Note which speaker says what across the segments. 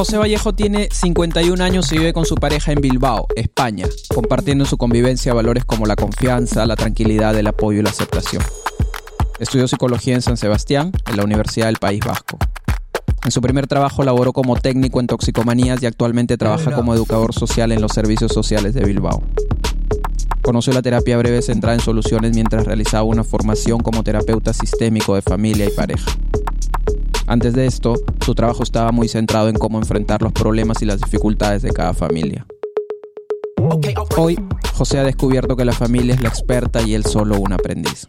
Speaker 1: José Vallejo tiene 51 años y vive con su pareja en Bilbao, España, compartiendo en su convivencia valores como la confianza, la tranquilidad, el apoyo y la aceptación. Estudió psicología en San Sebastián, en la Universidad del País Vasco. En su primer trabajo laboró como técnico en toxicomanías y actualmente trabaja como educador social en los servicios sociales de Bilbao. Conoció la terapia breve centrada en soluciones mientras realizaba una formación como terapeuta sistémico de familia y pareja. Antes de esto, su trabajo estaba muy centrado en cómo enfrentar los problemas y las dificultades de cada familia. Hoy, José ha descubierto que la familia es la experta y él solo un aprendiz.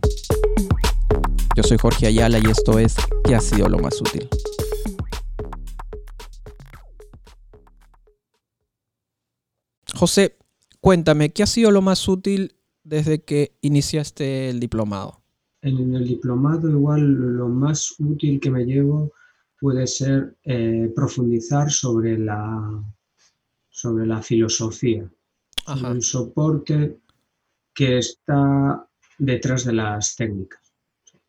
Speaker 1: Yo soy Jorge Ayala y esto es ¿Qué ha sido lo más útil? José, cuéntame, ¿qué ha sido lo más útil desde que iniciaste el diplomado?
Speaker 2: En el diplomado igual lo más útil que me llevo puede ser eh, profundizar sobre la, sobre la filosofía, el soporte que está detrás de las técnicas.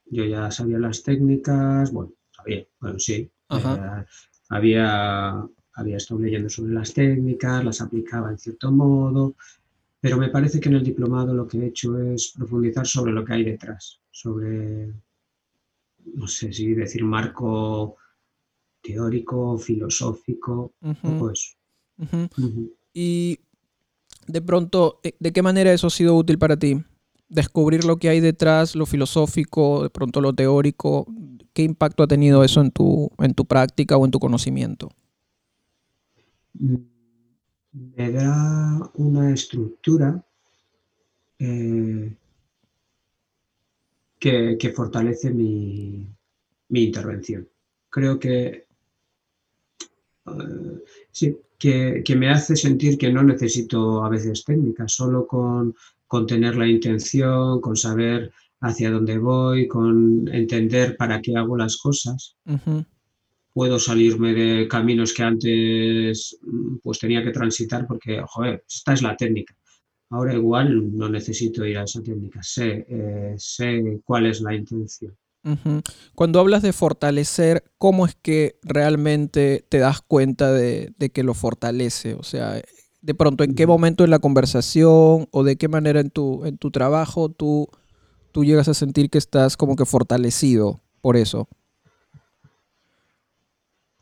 Speaker 2: Yo ya sabía las técnicas, bueno, sabía, bueno, sí, eh, había, había estado leyendo sobre las técnicas, las aplicaba en cierto modo, pero me parece que en el diplomado lo que he hecho es profundizar sobre lo que hay detrás, sobre, no sé si decir marco teórico, filosófico, pues.
Speaker 1: Y de pronto, eh, ¿de qué manera eso ha sido útil para ti? Descubrir lo que hay detrás, lo filosófico, de pronto lo teórico, ¿qué impacto ha tenido eso en tu, en tu práctica o en tu conocimiento?
Speaker 2: Mm, me da una estructura eh, que, fortalece mi, intervención. Creo que eh, sí, que, me hace sentir que no necesito a veces técnicas, solo con, tener la intención, con saber hacia dónde voy, con entender para qué hago las cosas puedo salirme de caminos que antes pues tenía que transitar porque, joder, esta es la técnica. Ahora igual no necesito ir a esa técnica, sé, eh, sé cuál es la intención.
Speaker 1: Cuando hablas de fortalecer, ¿cómo es que realmente te das cuenta de, que lo fortalece? O sea, de pronto, ¿en qué momento en la conversación o de qué manera en tu, en tu trabajo tú, tú llegas a sentir que estás como que fortalecido por eso?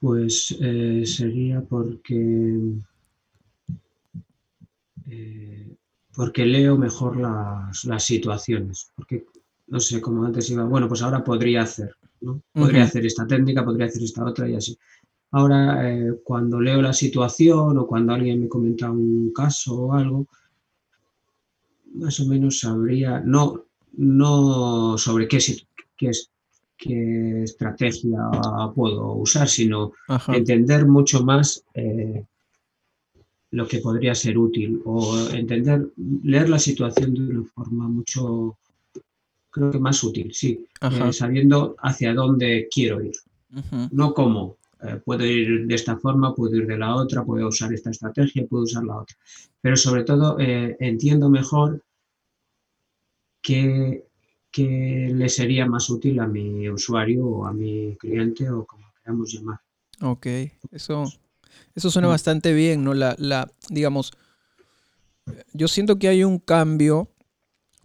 Speaker 2: Pues eh, sería porque, eh, porque leo mejor las, situaciones. Porque, no sé, como antes iba, bueno, pues ahora podría hacer, ¿no? Podría hacer esta técnica, podría hacer esta otra y así. Ahora, eh, cuando leo la situación o cuando alguien me comenta un caso o algo, más o menos sabría, no, no sobre qué, qué, qué estrategia puedo usar, sino entender mucho más eh, lo que podría ser útil o entender, leer la situación de una forma mucho, creo que más útil, sí, eh, sabiendo hacia dónde quiero ir, no cómo. Eh, puedo ir de esta forma, puedo ir de la otra, puedo usar esta estrategia, puedo usar la otra. Pero sobre todo entiendo mejor qué que le sería más útil a mi usuario o a mi cliente o como queramos llamar.
Speaker 1: Ok, eso, eso suena mm. bastante bien, ¿no? La, la, digamos, yo siento que hay un cambio,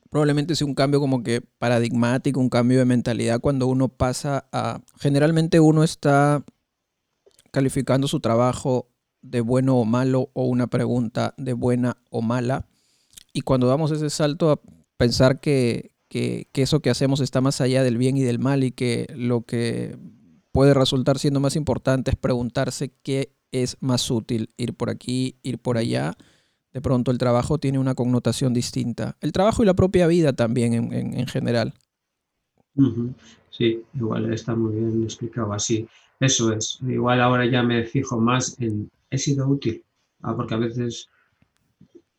Speaker 1: probablemente sea un cambio como que paradigmático, un cambio de mentalidad cuando uno pasa a, generalmente uno está calificando su trabajo de bueno o malo o una pregunta de buena o mala. Y cuando damos ese salto a pensar que, que, eso que hacemos está más allá del bien y del mal y que lo que puede resultar siendo más importante es preguntarse qué es más útil, ir por aquí, ir por allá. De pronto el trabajo tiene una connotación distinta. El trabajo y la propia vida también en, general.
Speaker 2: Sí, igual está muy bien explicado así. Eso es. Igual ahora ya me fijo más en, ¿he sido útil? Ah, porque a veces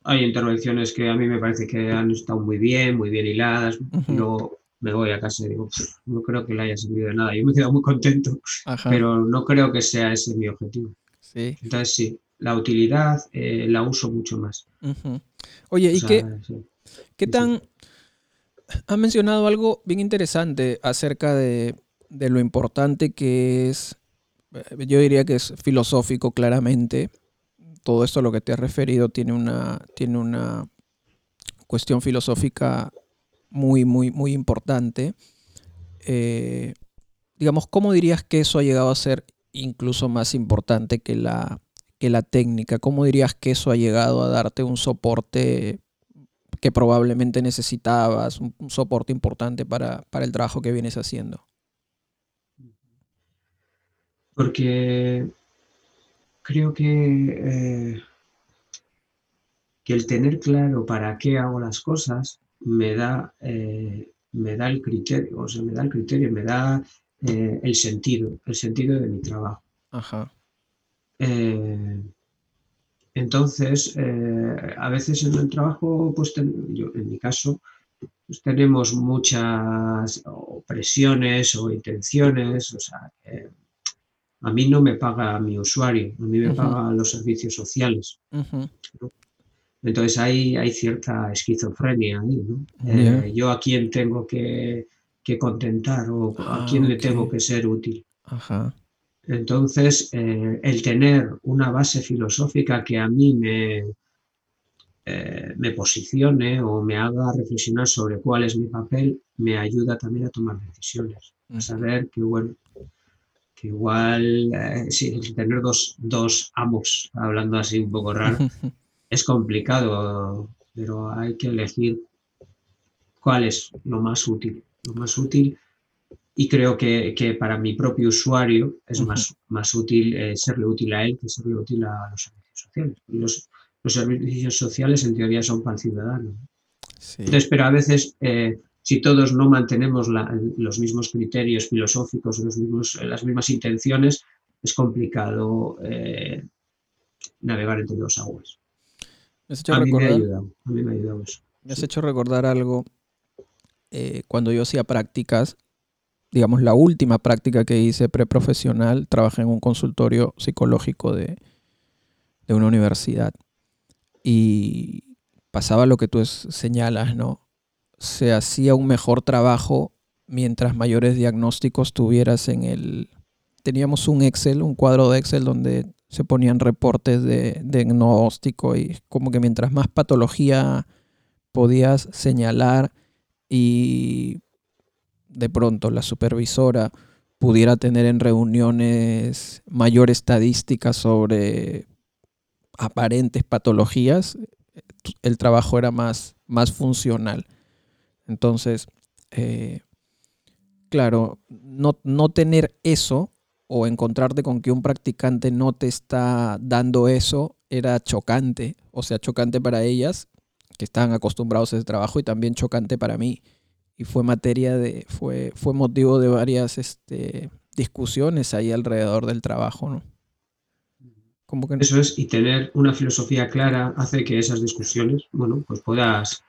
Speaker 2: hay intervenciones que a mí me parece que han estado muy bien, muy bien hiladas. Luego me voy a casa y digo, no creo que le haya servido de nada. Yo me he quedado muy contento, pero no creo que sea ese mi objetivo. Sí. Entonces sí, la utilidad eh, la uso mucho más.
Speaker 1: Oye, ¿y qué, qué tan... Ha mencionado algo bien interesante acerca de, de lo importante que es eh, yo diría que es filosófico claramente. Todo esto a lo que te has referido tiene una, tiene una cuestión filosófica muy, muy, muy importante. Eh, digamos, ¿cómo dirías que eso ha llegado a ser incluso más importante que la, que la técnica? ¿Cómo dirías que eso ha llegado a darte un soporte que probablemente necesitabas, un, soporte importante para, el trabajo que vienes haciendo?
Speaker 2: Porque creo que, eh, que el tener claro para qué hago las cosas me da, eh, me da el criterio, o sea, me da el criterio, me da eh, el sentido, el sentido de mi trabajo. Ajá. Entonces, eh, a veces en el trabajo, pues yo, en mi caso, pues tenemos muchas presiones o intenciones, o sea, a mí no me paga mi usuario, a mí me pagan los servicios sociales. Entonces hay, hay cierta esquizofrenia ahí, ¿no? Eh, yo a quién tengo que, contentar o a ah, quién le tengo que ser útil. Ajá. Entonces, eh, el tener una base filosófica que a mí me, eh, me posicione o me haga reflexionar sobre cuál es mi papel, me ayuda también a tomar decisiones. A saber que, bueno, que igual, eh, sí, tener dos, dos amos, hablando así un poco raro, es complicado, pero hay que elegir cuál es lo más útil. Lo más útil y creo que, que, para mi propio usuario es más, más útil eh, serle útil a él que serle útil a los servicios sociales. Los, los servicios sociales en teoría son para el ciudadano. Entonces, pero a veces, eh, si todos no mantenemos los mismos criterios filosóficos, los mismos, las mismas intenciones, es complicado eh, navegar entre dos aguas.
Speaker 1: Me has hecho a, recordar, mí me a mí me ha ayudado eso. Me has hecho recordar algo cuando yo hacía prácticas digamos, la última práctica que hice preprofesional, trabajé en un consultorio psicológico de, una universidad. Y pasaba lo que tú señalas, ¿no? Se hacía un mejor trabajo mientras mayores diagnósticos tuvieras en el... Teníamos un Excel, un cuadro de Excel donde se ponían reportes de, de diagnóstico y como que mientras más patología podías señalar y de pronto la supervisora pudiera tener en reuniones mayor estadística sobre aparentes patologías, el trabajo era más, más funcional. Entonces, eh, claro, no, no tener eso o encontrarte con que un practicante no te está dando eso era chocante, o sea, chocante para ellas que estaban acostumbrados a ese trabajo y también chocante para mí y fue materia de, fue, fue motivo de varias este, discusiones ahí alrededor del trabajo, ¿no?
Speaker 2: Como que Eso es, y tener una filosofía clara hace que esas discusiones, bueno, pues puedas,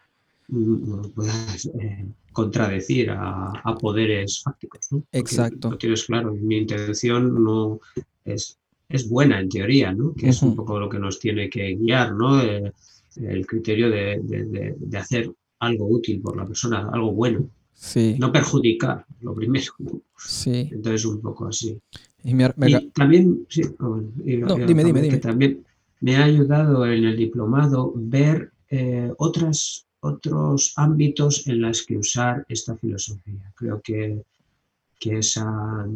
Speaker 2: mm, puedas eh, contradecir a, poderes fácticos, ¿no?
Speaker 1: Exacto.
Speaker 2: Lo tienes claro, mi intención no es, es buena en teoría, ¿no? Que es un poco lo que nos tiene que guiar, ¿no? Eh, el criterio de, de, de hacer algo útil por la persona, algo bueno. Sí. No perjudicar, lo primero. Sí. Entonces, un poco así. Y, también, sí, dime, dime, dime. también me ha ayudado en el diplomado ver eh, otras, otros ámbitos en los que usar esta filosofía. Creo que, que esa,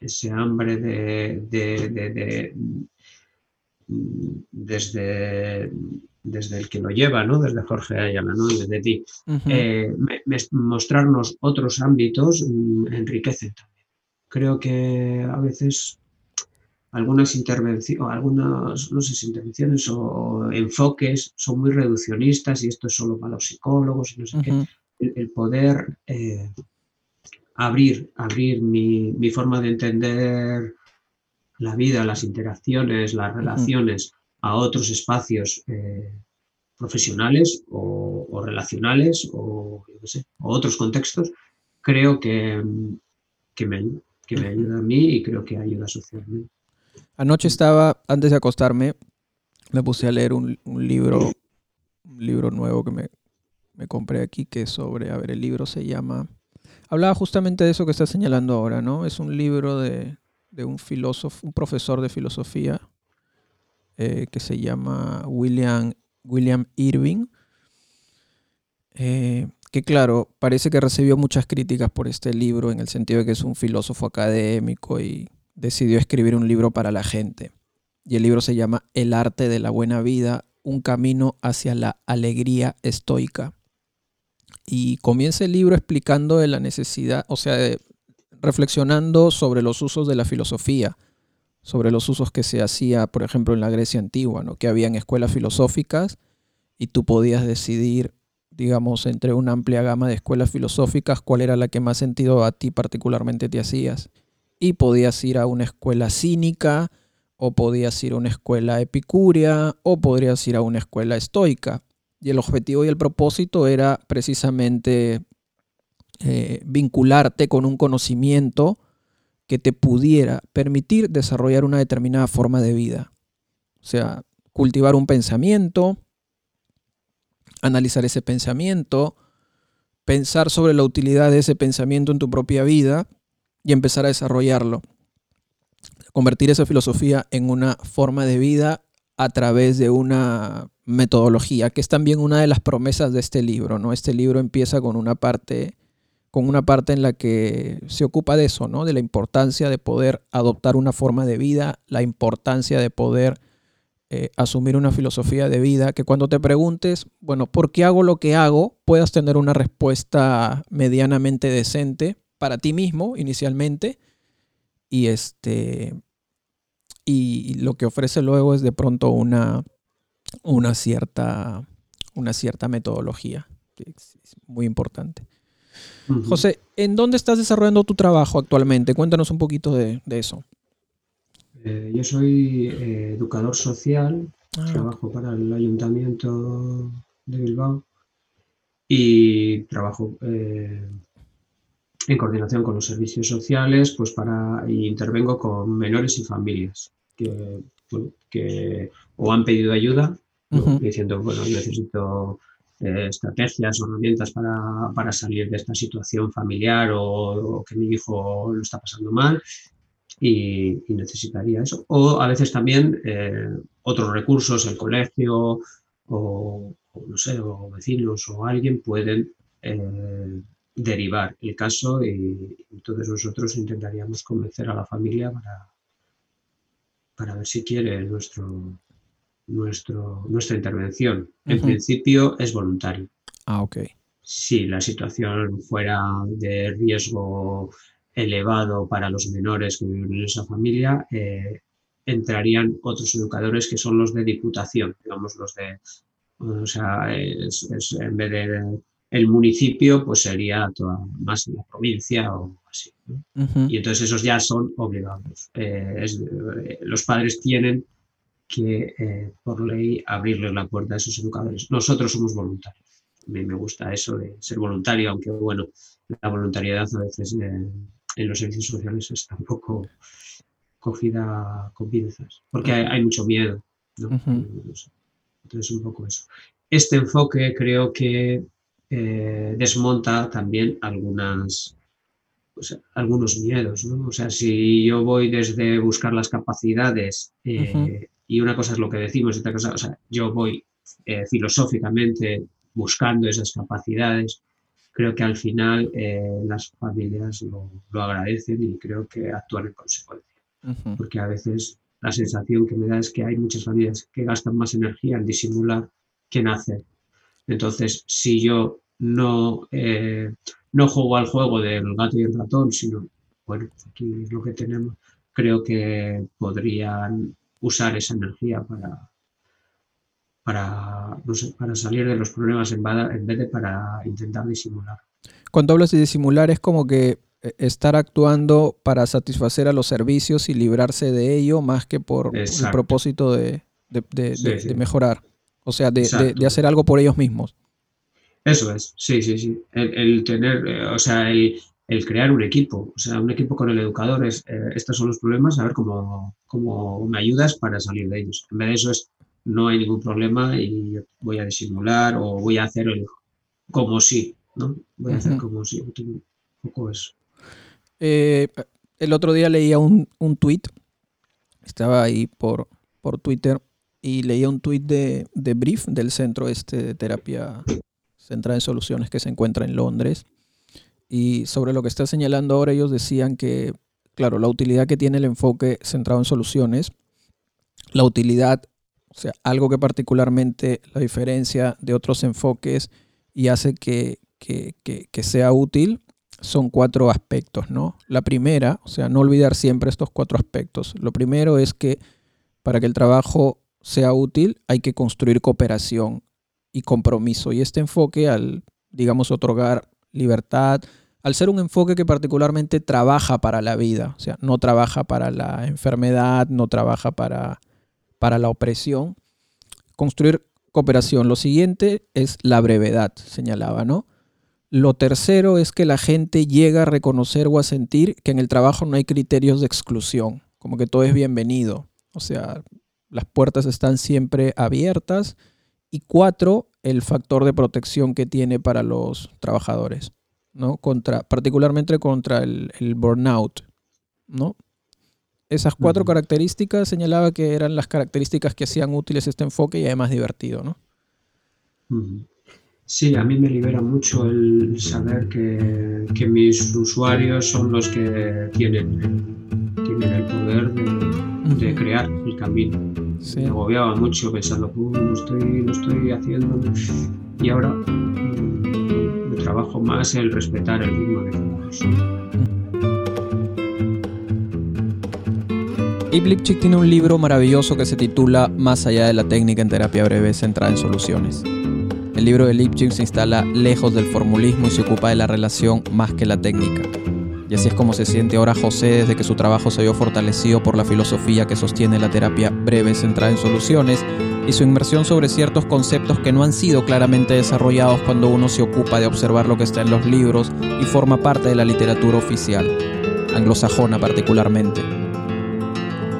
Speaker 2: ese hambre de, de, de desde desde el que lo lleva, ¿no? desde Jorge Ayala, ¿no? desde ti, eh, mostrarnos otros ámbitos mm, enriquece también. Creo que a veces algunas intervenciones, algunas, no sé intervenciones o enfoques son muy reduccionistas y esto es solo para los psicólogos y no sé qué. El, poder eh, abrir, abrir mi, forma de entender la vida, las interacciones, las relaciones a otros espacios eh, profesionales o, relacionales o, otros contextos, creo que, que, me, que me ayuda a mí y creo que ayuda socialmente.
Speaker 1: Anoche estaba, antes de acostarme, me puse a leer un, libro, un libro nuevo que me, me, compré aquí, que es sobre, a ver, el libro se llama, hablaba justamente de eso que está señalando ahora, ¿no? Es un libro de, de un filósofo, un profesor de filosofía eh, que se llama William, William Irving, eh, que claro, parece que recibió muchas críticas por este libro en el sentido de que es un filósofo académico y decidió escribir un libro para la gente. Y el libro se llama El arte de la buena vida, un camino hacia la alegría estoica. Y comienza el libro explicando de la necesidad, o sea, reflexionando sobre los usos de la filosofía, sobre los usos que se hacía, por ejemplo, en la Grecia antigua, ¿no? que habían escuelas filosóficas y tú podías decidir, digamos, entre una amplia gama de escuelas filosóficas cuál era la que más sentido a ti particularmente te hacías. Y podías ir a una escuela cínica, o podías ir a una escuela epicúrea, o podrías ir a una escuela estoica. Y el objetivo y el propósito era precisamente eh, vincularte con un conocimiento que te pudiera permitir desarrollar una determinada forma de vida. O sea, cultivar un pensamiento, analizar ese pensamiento, pensar sobre la utilidad de ese pensamiento en tu propia vida y empezar a desarrollarlo. Convertir esa filosofía en una forma de vida a través de una metodología, que es también una de las promesas de este libro. ¿no? Este libro empieza con una parte con una parte en la que se ocupa de eso, ¿no? De la importancia de poder adoptar una forma de vida, la importancia de poder eh, asumir una filosofía de vida, que cuando te preguntes, bueno, ¿por qué hago lo que hago? puedas tener una respuesta medianamente decente para ti mismo inicialmente y este y lo que ofrece luego es de pronto una, una cierta una cierta metodología muy importante. José, ¿en dónde estás desarrollando tu trabajo actualmente? Cuéntanos un poquito de, eso.
Speaker 2: Eh, yo soy eh, educador social, ah, trabajo para el ayuntamiento de Bilbao y trabajo eh, en coordinación con los servicios sociales, pues para y intervengo con menores y familias que, o han pedido ayuda diciendo bueno yo necesito estrategias o herramientas para, salir de esta situación familiar o, que mi hijo lo está pasando mal y, necesitaría eso. O a veces también eh, otros recursos, el colegio o, no sé, o vecinos o alguien pueden eh, derivar el caso y entonces nosotros intentaríamos convencer a la familia para, para ver si quiere nuestro, nuestro, nuestra intervención. En principio es voluntario.
Speaker 1: Ah, ok.
Speaker 2: Si la situación fuera de riesgo elevado para los menores que viven en esa familia, eh, entrarían otros educadores que son los de diputación, digamos los de, o sea, en vez de el municipio, pues sería toda, más la provincia o así. Y entonces esos ya son obligados. Eh, eh, los padres tienen que eh, por ley abrirles la puerta a esos educadores. Nosotros somos voluntarios. A mí me gusta eso de ser voluntario, aunque bueno, la voluntariedad a veces eh, en los servicios sociales está un poco cogida con pinzas, porque hay, mucho miedo. Entonces, un poco eso. Este enfoque creo que eh, desmonta también algunas, algunos miedos. ¿no? O sea, si yo voy desde buscar las capacidades y una cosa es lo que decimos y otra cosa, o sea, yo voy eh, filosóficamente buscando esas capacidades. Creo que al final eh, las familias lo, agradecen y creo que actúan en consecuencia. Porque a veces la sensación que me da es que hay muchas familias que gastan más energía en disimular que en hacer. Entonces, si yo no, eh, no juego al juego del gato y el ratón, sino, bueno, aquí es lo que tenemos, creo que podrían usar esa energía para, para, para salir de los problemas en, vez de para intentar disimular.
Speaker 1: Cuando hablas de disimular es como que eh, estar actuando para satisfacer a los servicios y librarse de ello más que por el propósito de, mejorar, o sea, de, hacer algo por ellos mismos.
Speaker 2: Eso es, sí, sí, sí. El, tener, eh, o sea, el, el crear un equipo, o sea, un equipo con el educador es, eh, estos son los problemas, a ver cómo, cómo me ayudas para salir de ellos. En vez de eso es, no hay ningún problema y voy a disimular o voy a hacer el, como si, ¿no? Voy a hacer como si, un poco eso.
Speaker 1: Eh, el otro día leía un, un tweet, estaba ahí por, por Twitter y leía un tweet de, de Brief, del centro este de terapia centrada en soluciones que se encuentra en Londres. Y sobre lo que está señalando ahora, ellos decían que, claro, la utilidad que tiene el enfoque centrado en soluciones, la utilidad, o sea, algo que particularmente la diferencia de otros enfoques y hace que, que, que sea útil, son cuatro aspectos, ¿no? La primera, o sea, no olvidar siempre estos cuatro aspectos. Lo primero es que para que el trabajo sea útil, hay que construir cooperación y compromiso. Y este enfoque, al, digamos, otorgar libertad, al ser un enfoque que particularmente trabaja para la vida, o sea, no trabaja para la enfermedad, no trabaja para, para la opresión, construir cooperación. Lo siguiente es la brevedad, señalaba, ¿no? Lo tercero es que la gente llega a reconocer o a sentir que en el trabajo no hay criterios de exclusión, como que todo es bienvenido. O sea, las puertas están siempre abiertas. Y cuatro, el factor de protección que tiene para los trabajadores, ¿no? Contra, particularmente contra el, burnout, ¿no? Esas cuatro características señalaba que eran las características que hacían útiles este enfoque y además divertido, ¿no?
Speaker 2: Sí, a mí me libera mucho el saber que, que mis usuarios son los que tienen, tienen el poder de, de crear el camino. Me agobiaba mucho pensando, no, estoy, no estoy haciendo. Y ahora mm, me trabajo más en respetar el ritmo de todos.
Speaker 1: Ib Lipchik tiene un libro maravilloso que se titula Más allá de la técnica en terapia breve centrada en soluciones. El libro de Lipchik se instala lejos del formulismo y se ocupa de la relación más que la técnica. Y así es como se siente ahora José desde que su trabajo se vio fortalecido por la filosofía que sostiene la terapia breve centrada en soluciones y su inmersión sobre ciertos conceptos que no han sido claramente desarrollados cuando uno se ocupa de observar lo que está en los libros y forma parte de la literatura oficial, anglosajona particularmente.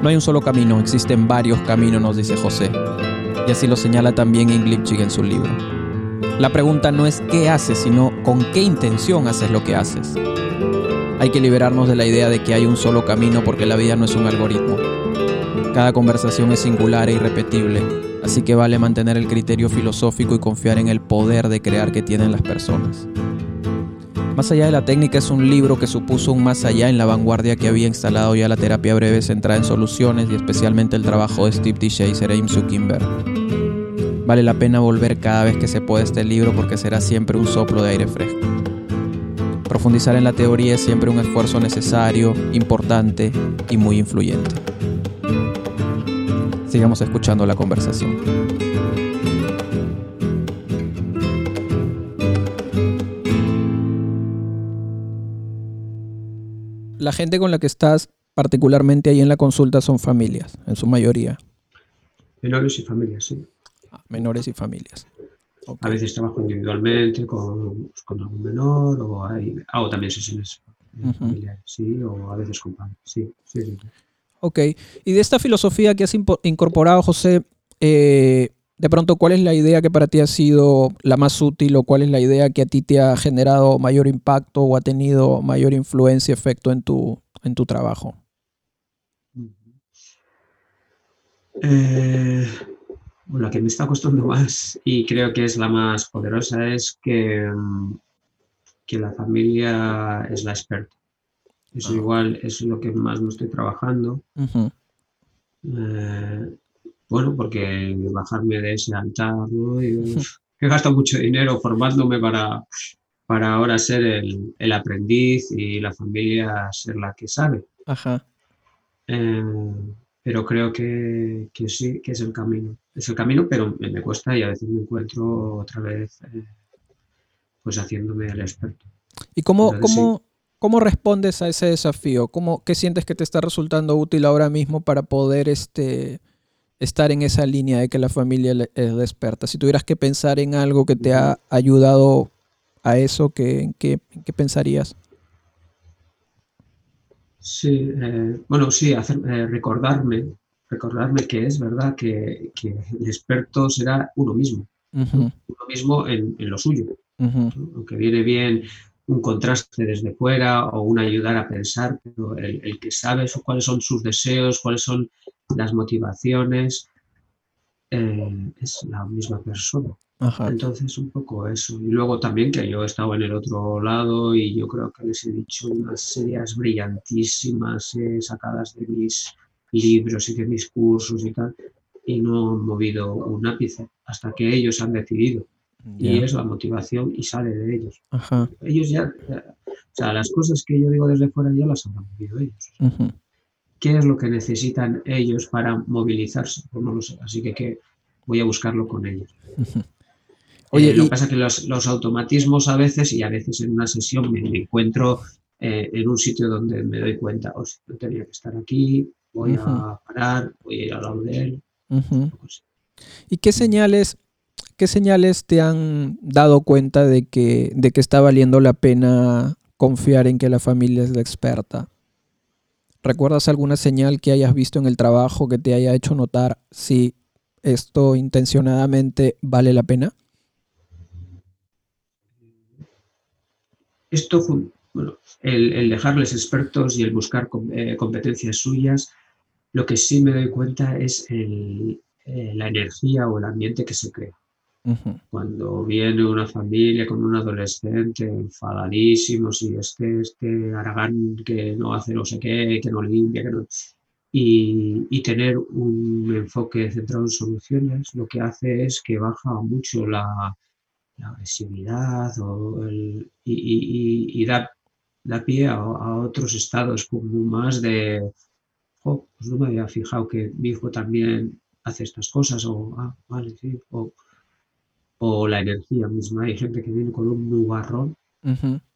Speaker 1: No hay un solo camino, existen varios caminos, nos dice José, y así lo señala también Inglipchik en su libro. La pregunta no es qué haces, sino con qué intención haces lo que haces. Hay que liberarnos de la idea de que hay un solo camino porque la vida no es un algoritmo. Cada conversación es singular e irrepetible, así que vale mantener el criterio filosófico y confiar en el poder de crear que tienen las personas. Más allá de la técnica es un libro que supuso un más allá en la vanguardia que había instalado ya la terapia breve centrada en soluciones y especialmente el trabajo de Steve D. Chaser e Im. Vale la pena volver cada vez que se pueda este libro porque será siempre un soplo de aire fresco. Profundizar en la teoría es siempre un esfuerzo necesario, importante y muy influyente. Sigamos escuchando la conversación. La gente con la que estás particularmente ahí en la consulta son familias, en su mayoría.
Speaker 2: Menores y familias, sí.
Speaker 1: Ah, menores y familias.
Speaker 2: A veces trabajo individualmente con, pues, con algún menor o hago también sesiones familiares, sí, o a veces con padres, sí, sí, sí.
Speaker 1: Ok, y de esta filosofía que has incorporado, José, eh, de pronto, ¿cuál es la idea que para ti ha sido la más útil o cuál es la idea que a ti te ha generado mayor impacto o ha tenido mayor influencia, efecto en tu, en tu trabajo?
Speaker 2: Eh, la que me está costando más y creo que es la más poderosa es que, mm, que la familia es la experta. Eso ah. igual es lo que más me estoy trabajando. Eh, bueno, porque bajarme de ese altar, ¿no? he gastado mucho dinero formándome para, para ahora ser el, aprendiz y la familia ser la que sabe. Ajá. Eh, pero creo que, sí, que es el camino. Es el camino, pero me, cuesta y a veces me encuentro otra vez eh, pues haciéndome el experto.
Speaker 1: ¿Y cómo, cómo, cómo respondes a ese desafío? ¿Cómo, ¿Qué sientes que te está resultando útil ahora mismo para poder este, estar en esa línea de que la familia es experta? Si tuvieras que pensar en algo que te ha ayudado a eso, ¿qué, qué, qué pensarías?
Speaker 2: Sí, eh, bueno, sí, hacer, eh, recordarme, recordarme que es verdad que, el experto será uno mismo, uno mismo en, lo suyo. Aunque viene bien un contraste desde fuera o un ayudar a pensar, pero el, que sabe cuáles son sus deseos, cuáles son las motivaciones, eh, es la misma persona. Entonces, un poco eso. Y luego también que yo he estado en el otro lado y yo creo que les he dicho unas ideas brillantísimas eh, sacadas de mis libros y de mis cursos y tal, y no han movido un ápice hasta que ellos han decidido. Y es la motivación y sale de ellos. Ellos ya, o sea, las cosas que yo digo desde fuera ya las han movido ellos. ¿Qué es lo que necesitan ellos para movilizarse? Pues no lo sé, así que, que voy a buscarlo con ellos. Oye, eh, lo que pasa es que los, automatismos a veces, y a veces en una sesión me, encuentro eh, en un sitio donde me doy cuenta, oh, no tenía que estar aquí, voy a parar, voy a ir a la de él.
Speaker 1: ¿Y qué señales, qué señales te han dado cuenta de que, de que está valiendo la pena confiar en que la familia es la experta? ¿Recuerdas alguna señal que hayas visto en el trabajo que te haya hecho notar si esto intencionadamente vale la pena?
Speaker 2: Esto, bueno, el, dejarles expertos y el buscar eh, competencias suyas, lo que sí me doy cuenta es eh, la energía o el ambiente que se crea. Cuando viene una familia con un adolescente enfadadísimo, si este, este Aragán que no hace no sé qué, que no limpia, que no... Y, y, tener un enfoque centrado en soluciones, lo que hace es que baja mucho la, la agresividad o el, y, y, da, da, pie a, otros estados como más de, oh, pues no me había fijado que mi hijo también hace estas cosas o, ah, vale, sí, o, o la energía misma. Hay gente que viene con un nubarrón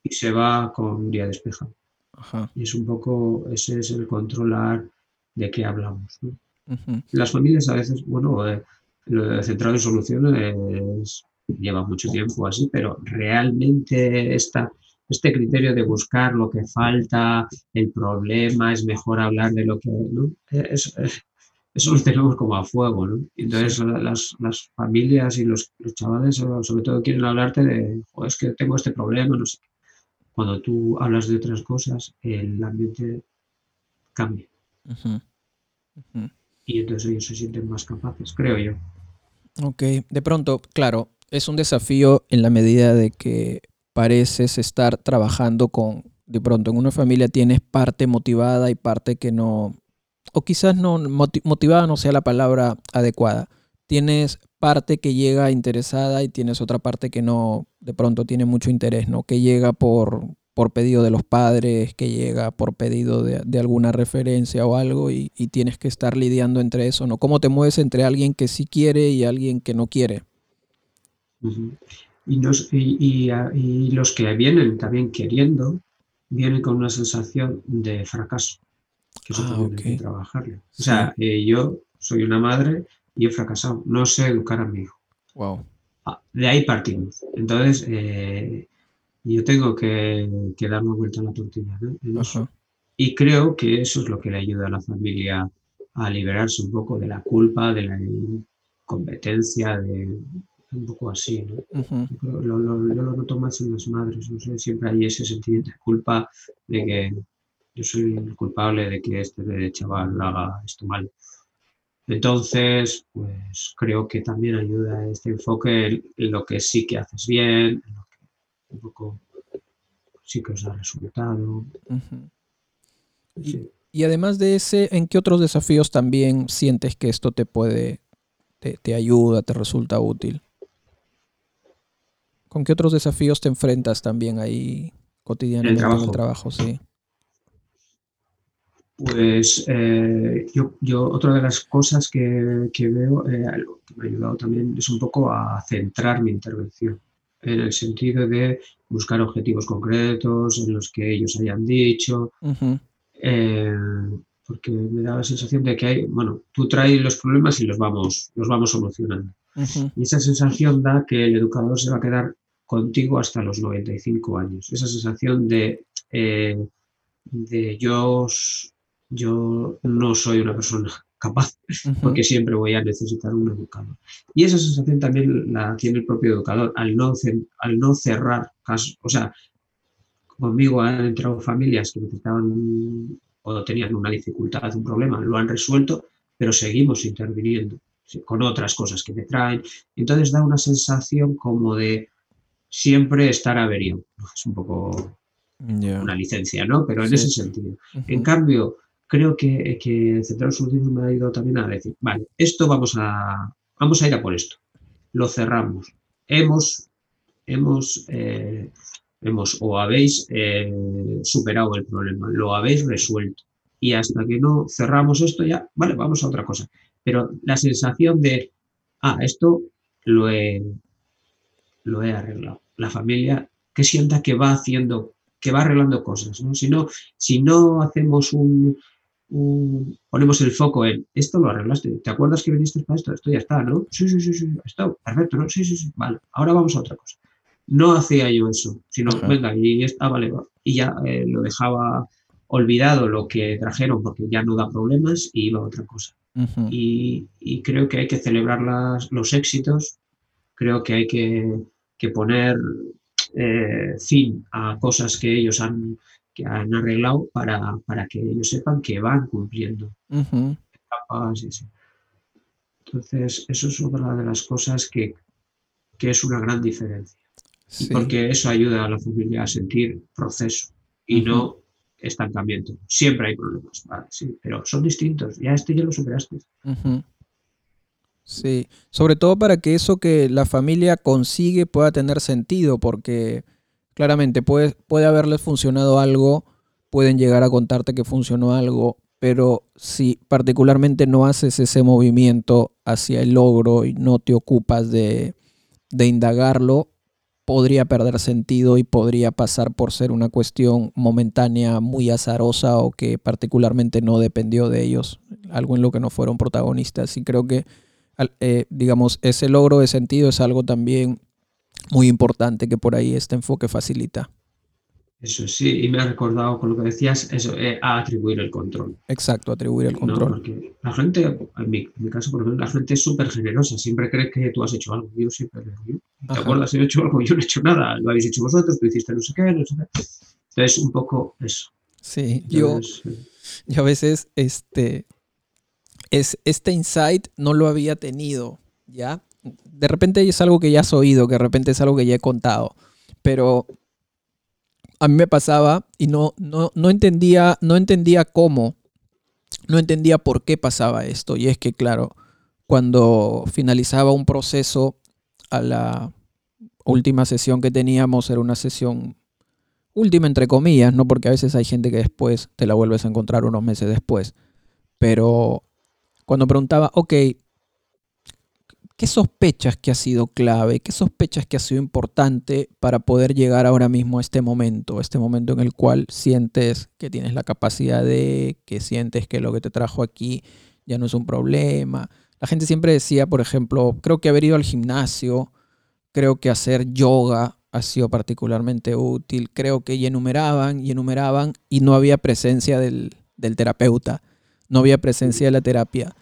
Speaker 2: y se va con un día despejado. Y es un poco, ese es el controlar de qué hablamos. Las familias a veces, bueno, eh, lo centrado en soluciones lleva mucho tiempo así, pero realmente esta, este criterio de buscar lo que falta, el problema, es mejor hablar de lo que... ¿no? Eso lo tenemos como a fuego, ¿no? Entonces las, las, familias y los, chavales sobre todo quieren hablarte de, es que tengo este problema, no sé. Cuando tú hablas de otras cosas, el ambiente cambia. Y entonces ellos se sienten más capaces, creo yo.
Speaker 1: Ok, de pronto, claro, es un desafío en la medida de que pareces estar trabajando con, de pronto en una familia tienes parte motivada y parte que no, o quizás no, motivada no sea la palabra adecuada. Tienes parte que llega interesada y tienes otra parte que no, de pronto tiene mucho interés, ¿no? Que llega por, por pedido de los padres, que llega por pedido de, alguna referencia o algo y, y, tienes que estar lidiando entre eso, ¿no? ¿Cómo te mueves entre alguien que sí quiere y alguien que no quiere?
Speaker 2: y, los que vienen también queriendo, vienen con una sensación de fracaso, que eso ah, hay que trabajarlo. O sea, eh, yo soy una madre y he fracasado, no sé educar a mi hijo.
Speaker 1: Wow.
Speaker 2: Ah, de ahí partimos. Entonces, eh, yo tengo que, que darme vuelta a la tortilla. Y creo que eso es lo que le ayuda a la familia a liberarse un poco de la culpa, de la competencia, de, un poco así, ¿no? lo, yo lo noto más en las madres, no sé, siempre hay ese sentimiento de culpa de que yo soy el culpable de que este chaval haga esto mal. Entonces, pues creo que también ayuda este enfoque en, lo que sí que haces bien, en lo que un poco sí que os da resultado.
Speaker 1: y, y, además de ese, ¿en qué otros desafíos también sientes que esto te puede, te, te ayuda, te resulta útil? ¿Con qué otros desafíos te enfrentas también ahí cotidianamente en el trabajo? Sí.
Speaker 2: Pues eh, yo, otra de las cosas que, veo, eh, que me ha ayudado también, es un poco a centrar mi intervención, en el sentido de buscar objetivos concretos en los que ellos hayan dicho, eh, porque me da la sensación de que hay, bueno, tú traes los problemas y los vamos, los vamos solucionando. Y esa sensación da que el educador se va a quedar contigo hasta los 95 años. Esa sensación de, eh, de yo, yo no soy una persona capaz, porque siempre voy a necesitar un educador. Y esa sensación también la tiene el propio educador, al no, al no cerrar casos, o sea, conmigo han entrado familias que necesitaban o tenían una dificultad, un problema, lo han resuelto, pero seguimos interviniendo con otras cosas que me traen. Entonces da una sensación como de siempre estar averiado. Es un poco una licencia, ¿no? Pero en ese sentido. En cambio, creo que, que Central Soluciones me ha ido también a decir, vale, esto vamos a, vamos a ir a por esto. Lo cerramos. Hemos, hemos, eh, hemos o habéis eh, superado el problema, lo habéis resuelto. Y hasta que no cerramos esto ya, vale, vamos a otra cosa. Pero la sensación de, ah, esto lo he, lo he arreglado. La familia que sienta que va haciendo, que va arreglando cosas. ¿no? Si, no, si no hacemos un, ponemos el foco en esto lo arreglaste, ¿te acuerdas que viniste para esto? Esto ya está, ¿no? Sí, sí, sí, sí, está perfecto, ¿no? Sí, sí, sí, vale, ahora vamos a otra cosa. No hacía yo eso, sino, venga, y está, vale, y ya eh, lo dejaba olvidado lo que trajeron porque ya no da problemas y iba a otra cosa. y, creo que hay que celebrar las, los éxitos, creo que hay que, que poner eh, fin a cosas que ellos han, que han arreglado para, para que ellos sepan que van cumpliendo Entonces, eso es una de las cosas que, que es una gran diferencia. Porque eso ayuda a la familia a sentir proceso y no estancamiento. Siempre hay problemas, sí, pero son distintos. Ya este ya lo superaste.
Speaker 1: Sí, sobre todo para que eso que la familia consigue pueda tener sentido, porque claramente puede, puede haberles funcionado algo, pueden llegar a contarte que funcionó algo, pero si particularmente no haces ese movimiento hacia el logro y no te ocupas de, de indagarlo, podría perder sentido y podría pasar por ser una cuestión momentánea muy azarosa o que particularmente no dependió de ellos, algo en lo que no fueron protagonistas. Y creo que, eh, digamos, ese logro de sentido es algo también muy importante que por ahí este enfoque facilita.
Speaker 2: Eso sí, y me ha recordado con lo que decías, eso, eh, a atribuir el control.
Speaker 1: Exacto, atribuir el control.
Speaker 2: porque la gente, en mi, caso, por ejemplo, la gente es súper generosa, siempre cree que tú has hecho algo. Yo siempre digo, ¿te acuerdas? He hecho algo, yo no he hecho nada, lo habéis hecho vosotros, tú hiciste no sé qué, no sé qué. Entonces, un poco eso.
Speaker 1: Sí, yo, yo a veces, este, es, este insight no lo había tenido, ¿ya? De repente es algo que ya has oído, que de repente es algo que ya he contado, pero a mí me pasaba y no, no, no, entendía, no entendía cómo, no entendía por qué pasaba esto. Y es que, claro, cuando finalizaba un proceso a la última sesión que teníamos, era una sesión última entre comillas, ¿no? Porque a veces hay gente que después te la vuelves a encontrar unos meses después. Pero cuando preguntaba, ok, ¿Qué sospechas que ha sido clave? ¿Qué sospechas que ha sido importante para poder llegar ahora mismo a este momento? Este momento en el cual sientes que tienes la capacidad de, que sientes que lo que te trajo aquí ya no es un problema. La gente siempre decía, por ejemplo, creo que haber ido al gimnasio, creo que hacer yoga ha sido particularmente útil, creo que y enumeraban y enumeraban y no había presencia del, del terapeuta, no había presencia de la terapia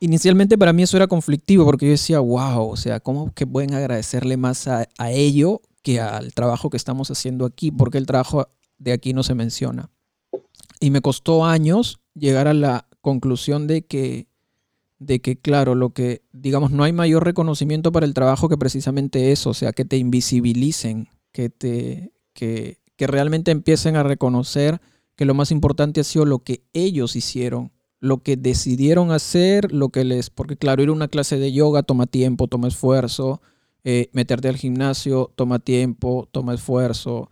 Speaker 1: inicialmente para mí eso era conflictivo porque yo decía, wow, o sea, ¿cómo que pueden agradecerle más a, ello que al trabajo que estamos haciendo aquí? Porque el trabajo de aquí no se menciona. Y me costó años llegar a la conclusión de que, de que, claro, lo que, digamos, no hay mayor reconocimiento para el trabajo que precisamente eso, o sea, que te invisibilicen, que, te, que, que realmente empiecen a reconocer que lo más importante ha sido lo que ellos hicieron lo que decidieron hacer, lo que les, porque claro, ir a una clase de yoga toma tiempo, toma esfuerzo, eh, meterte al gimnasio toma tiempo, toma esfuerzo,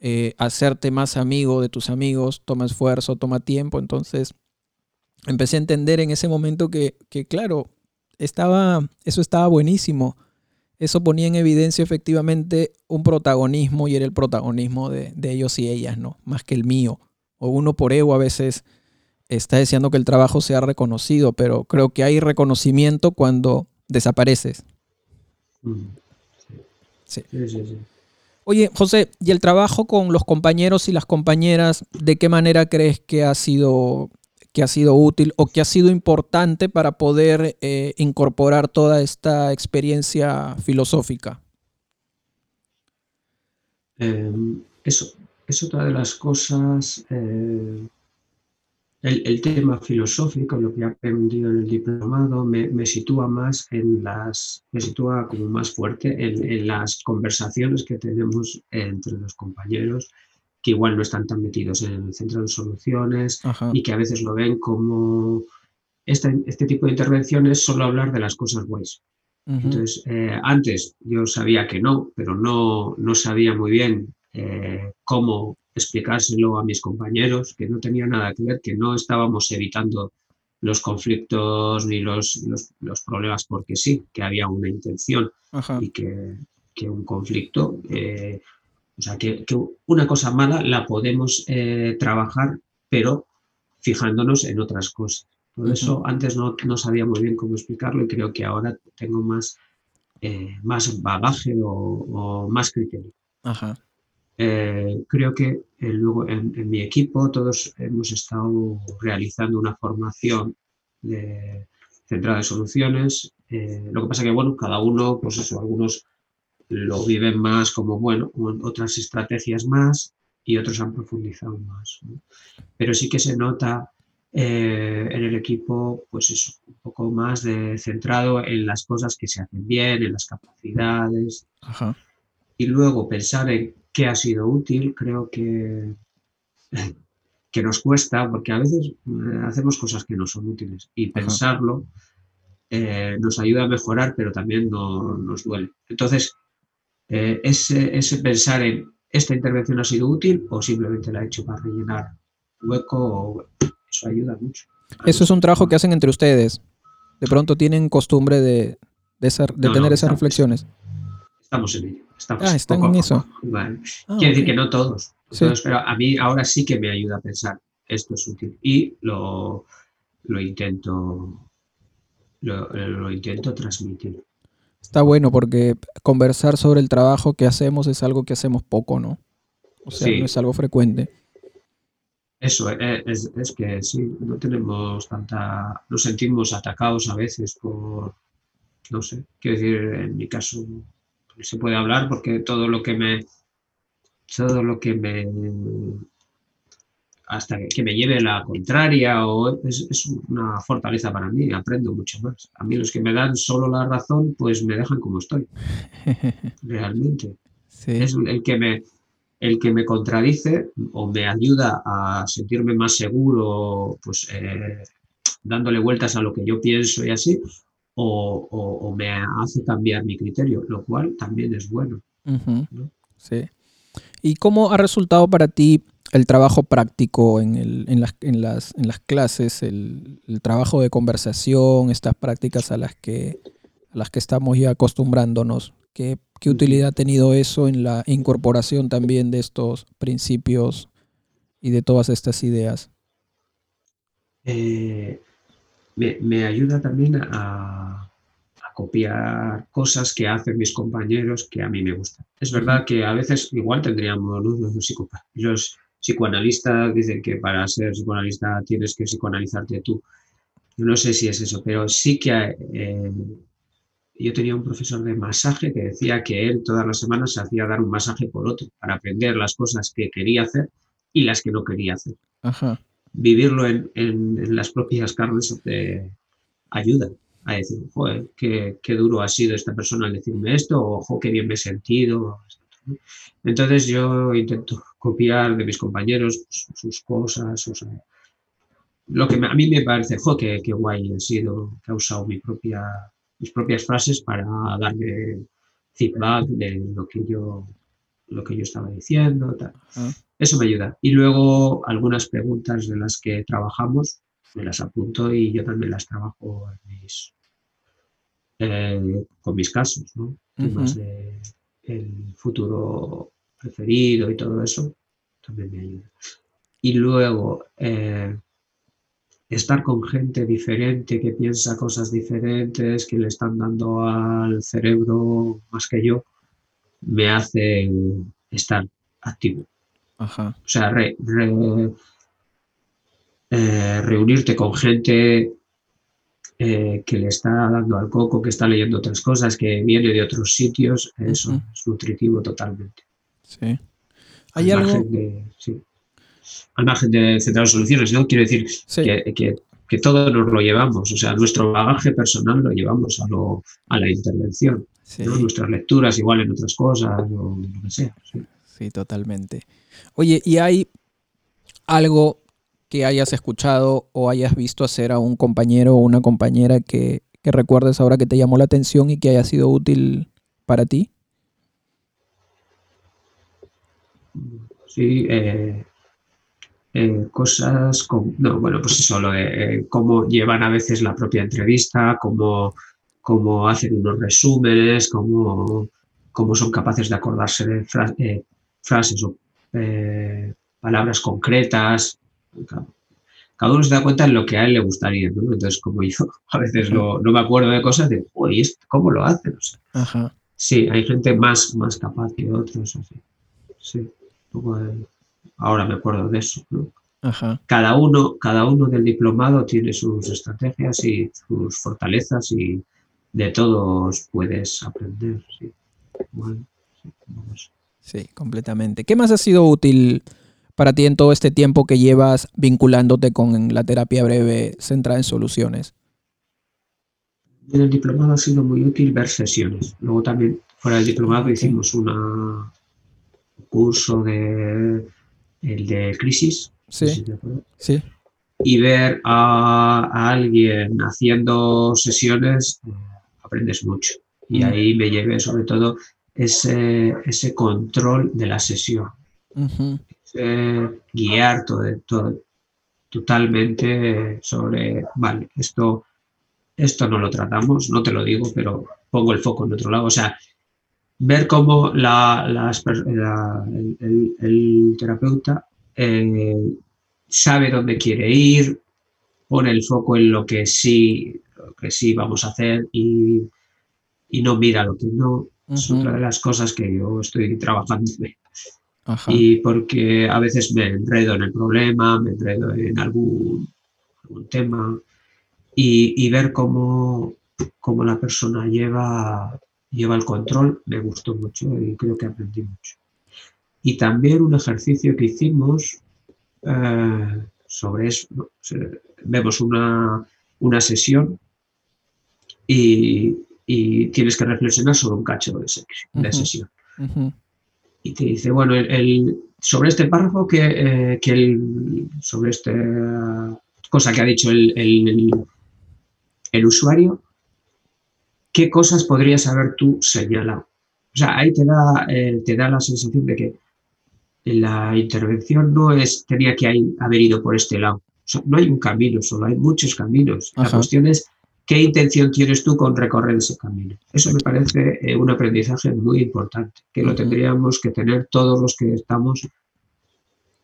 Speaker 1: eh, hacerte más amigo de tus amigos toma esfuerzo, toma tiempo, entonces empecé a entender en ese momento que, que claro, estaba, eso estaba buenísimo. Eso ponía en evidencia efectivamente un protagonismo y era el protagonismo de, de ellos y ellas, ¿no? Más que el mío. O uno por ego a veces está deseando que el trabajo sea reconocido, pero creo que hay reconocimiento cuando desapareces. Sí. Sí, sí, Oye, José, ¿y el trabajo con los compañeros y las compañeras, de qué manera crees que ha sido, que ha sido útil o que ha sido importante para poder eh, incorporar toda esta experiencia filosófica?
Speaker 2: Em, eso es otra de las cosas. Eh, el, tema filosófico, lo que he aprendido en el diplomado, me, sitúa más en las, me sitúa como más fuerte en, las conversaciones que tenemos entre los compañeros que igual no están tan metidos en el centro de soluciones y que a veces lo ven como este, este tipo de intervenciones solo hablar de las cosas guays. Entonces, eh, antes yo sabía que no, pero no, no sabía muy bien eh, cómo explicárselo a mis compañeros, que no tenía nada que ver, que no estábamos evitando los conflictos ni los, los, problemas porque sí, que había una intención y que, que, un conflicto, eh, o sea, que, que, una cosa mala la podemos eh, trabajar, pero fijándonos en otras cosas. Por eso antes no, no, sabía muy bien cómo explicarlo y creo que ahora tengo más, eh, más bagaje o, o más criterio. Ajá. Eh, creo que eh, luego en, mi equipo todos hemos estado realizando una formación de, centrada en soluciones. Eh, lo que pasa que, bueno, cada uno, pues eso, algunos lo viven más como, bueno, otras estrategias más y otros han profundizado más. Pero sí que se nota en el equipo, pues eso, un poco más de centrado en las cosas que se hacen bien, en las capacidades. Y luego pensar en que ha sido útil, creo que, que nos cuesta, porque a veces eh, hacemos cosas que no son útiles y pensarlo eh, nos ayuda a mejorar, pero también nos duele. Entonces, eh, ese, ese, pensar en esta intervención ha sido útil o simplemente la he hecho para rellenar hueco, eso ayuda mucho.
Speaker 1: Eso es un trabajo que hacen entre ustedes. De pronto tienen costumbre de, de, tener esas reflexiones.
Speaker 2: Estamos en ello.
Speaker 1: Ah, están en eso.
Speaker 2: Ah, Quiere decir que no todos. pero a mí ahora sí que me ayuda a pensar, esto es útil. Y lo, lo intento lo, intento transmitir.
Speaker 1: Está bueno porque conversar sobre el trabajo que hacemos es algo que hacemos poco, ¿no? O sea, no es algo frecuente.
Speaker 2: Eso, eh, es, es, que sí, no tenemos tanta, nos sentimos atacados a veces por, no sé, quiero decir, en mi caso, se puede hablar porque todo lo que me todo lo que me hasta que me lleve la contraria o es, una fortaleza para mí, aprendo mucho más. A mí los que me dan solo la razón, pues me dejan como estoy. Realmente. Es el que me el que me contradice o me ayuda a sentirme más seguro, pues eh, dándole vueltas a lo que yo pienso y así, o, me hace cambiar mi criterio, lo cual también es bueno.
Speaker 1: Sí. ¿Y cómo ha resultado para ti el trabajo práctico en, las, en, las, en las, clases, el, trabajo de conversación, estas prácticas a las que, a las que estamos ya acostumbrándonos? ¿Qué, ¿Qué, utilidad ha tenido eso en la incorporación también de estos principios y de todas estas ideas?
Speaker 2: Eh, me, ayuda también a, copiar cosas que hacen mis compañeros que a mí me gustan. Es verdad que a veces igual tendríamos los, psicoanalistas dicen que para ser psicoanalista tienes que psicoanalizarte tú. No sé si es eso, pero sí que eh, yo tenía un profesor de masaje que decía que él todas las semanas se hacía dar un masaje por otro para aprender las cosas que quería hacer y las que no quería hacer. Ajá vivirlo en, las propias carnes te ayuda a decir, joder, qué, duro ha sido esta persona al decirme esto, o ojo, qué bien me he sentido. Entonces yo intento copiar de mis compañeros sus cosas, lo que a mí me parece, joder, qué, guay ha sido, que ha usado mi propia, mis propias frases para darme feedback de lo que yo, lo que yo estaba diciendo. Tal. Eso me ayuda. Y luego algunas preguntas de las que trabajamos, me las apunto y yo también las trabajo eh, con mis casos, ¿no? Temas de el futuro preferido y todo eso, también me ayuda. Y luego, eh, estar con gente diferente que piensa cosas diferentes, que le están dando al cerebro más que yo, me hace estar activo. O sea, eh, reunirte con gente eh, que le está dando al coco, que está leyendo otras cosas, que viene de otros sitios, eso es nutritivo totalmente.
Speaker 1: Sí.
Speaker 2: ¿Hay al, algo? Margen de, sí. al margen de centrar soluciones, ¿no? Quiero decir que, que, que, todo nos lo llevamos, o sea, nuestro bagaje personal lo llevamos a, lo, a la intervención. Nuestras lecturas igual en otras cosas o lo que sea.
Speaker 1: Sí, totalmente. Oye, ¿y hay algo que hayas escuchado o hayas visto hacer a un compañero o una compañera que, recuerdes ahora que te llamó la atención y que haya sido útil para ti?
Speaker 2: Sí, eh, eh, cosas como, no, bueno, pues eso, lo de eh, cómo llevan a veces la propia entrevista, cómo, cómo hacen unos resúmenes, cómo, cómo son capaces de acordarse de frases o palabras concretas, cada uno se da cuenta en lo que a él le gustaría, ¿no? Entonces, como yo a veces no me acuerdo de cosas, de, uy, ¿cómo lo hacen? Sí, hay gente más, más capaz que otros, así. Sí, ahora me acuerdo de eso, ¿no? Cada uno, cada uno del diplomado tiene sus estrategias y sus fortalezas y de todos puedes aprender, sí.
Speaker 1: sí, completamente. ¿Qué más ha sido útil para ti en todo este tiempo que llevas vinculándote con la terapia breve centrada en soluciones?
Speaker 2: En el diplomado ha sido muy útil ver sesiones. Luego también fuera del diplomado hicimos un curso de el de crisis.
Speaker 1: Sí. sí.
Speaker 2: Y ver a, alguien haciendo sesiones eh, aprendes mucho. Y mm. ahí me llevé sobre todo ese, ese control de la sesión guiar todo, totalmente sobre, vale, esto, esto no lo tratamos, no te lo digo, pero pongo el foco en otro lado. O sea, ver cómo la, el, terapeuta eh, sabe dónde quiere ir, pone el foco en lo que sí, lo que sí vamos a hacer y, no mira lo que no. Es otra de las cosas que yo estoy trabajando y porque a veces me enredo en el problema, me enredo en algún, tema y, ver cómo, cómo, la persona lleva, lleva el control me gustó mucho y creo que aprendí mucho. Y también un ejercicio que hicimos eh, sobre eso, vemos una, una sesión y, y, tienes que reflexionar sobre un cacho de, sesión y te dice, bueno, el, sobre este párrafo que, eh, que el, sobre esta cosa que ha dicho el, el, usuario, ¿qué cosas podrías haber tú señalado? O sea, ahí te da, eh, te da la sensación de que la intervención no es, tenía que haber ido por este lado. no hay un camino solo, hay muchos caminos. La cuestión es ¿Qué intención tienes tú con recorrer ese camino? Eso me parece eh, un aprendizaje muy importante, que lo tendríamos que tener todos los que estamos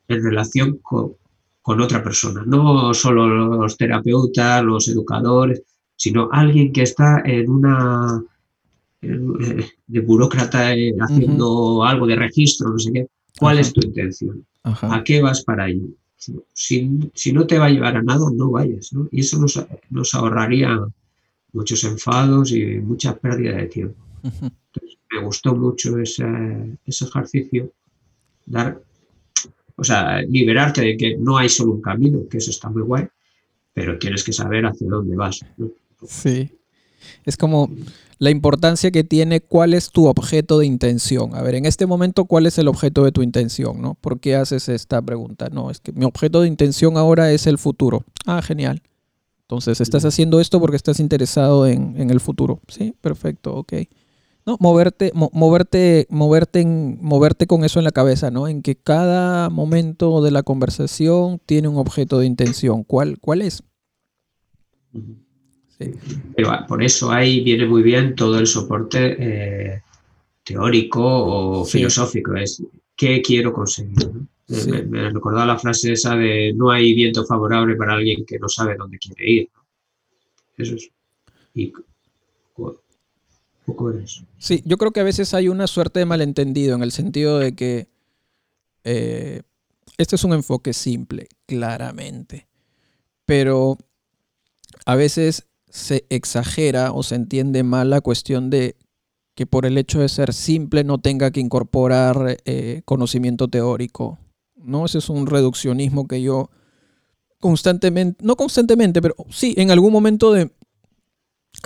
Speaker 2: en relación con, otra persona, no solo los terapeutas, los educadores, sino alguien que está en una eh, de burócrata eh, haciendo algo de registro, no sé qué. ¿Cuál es tu intención? ¿A qué vas para allí? Si, no te va a llevar a nada, no vayas. ¿no? Y eso nos, ahorraría muchos enfados y mucha pérdida de tiempo. me gustó mucho ese, ejercicio, dar, o sea, liberarte de que no hay solo un camino, que eso está muy guay, pero tienes que saber hacia dónde vas.
Speaker 1: Sí. Es como la importancia que tiene cuál es tu objeto de intención. A ver, en este momento, ¿cuál es el objeto de tu intención? ¿no? ¿Por qué haces esta pregunta? No, es que mi objeto de intención ahora es el futuro. Ah, genial. Entonces, estás haciendo esto porque estás interesado en, el futuro. Sí, perfecto, ok. No, moverte, moverte, moverte, en, moverte con eso en la cabeza, ¿no? En que cada momento de la conversación tiene un objeto de intención. ¿Cuál, cuál es?
Speaker 2: Por eso ahí viene muy bien todo el soporte eh, teórico o filosófico, es qué quiero conseguir. Me, me, recordaba la frase esa de no hay viento favorable para alguien que no sabe dónde quiere ir. Eso es. Y poco eso.
Speaker 1: Sí, yo creo que a veces hay una suerte de malentendido en el sentido de que eh, este es un enfoque simple, claramente. Pero a veces se exagera o se entiende mal la cuestión de que por el hecho de ser simple no tenga que incorporar eh, conocimiento teórico. ¿no? Ese es un reduccionismo que yo constantemente, no constantemente, pero sí, en algún momento de,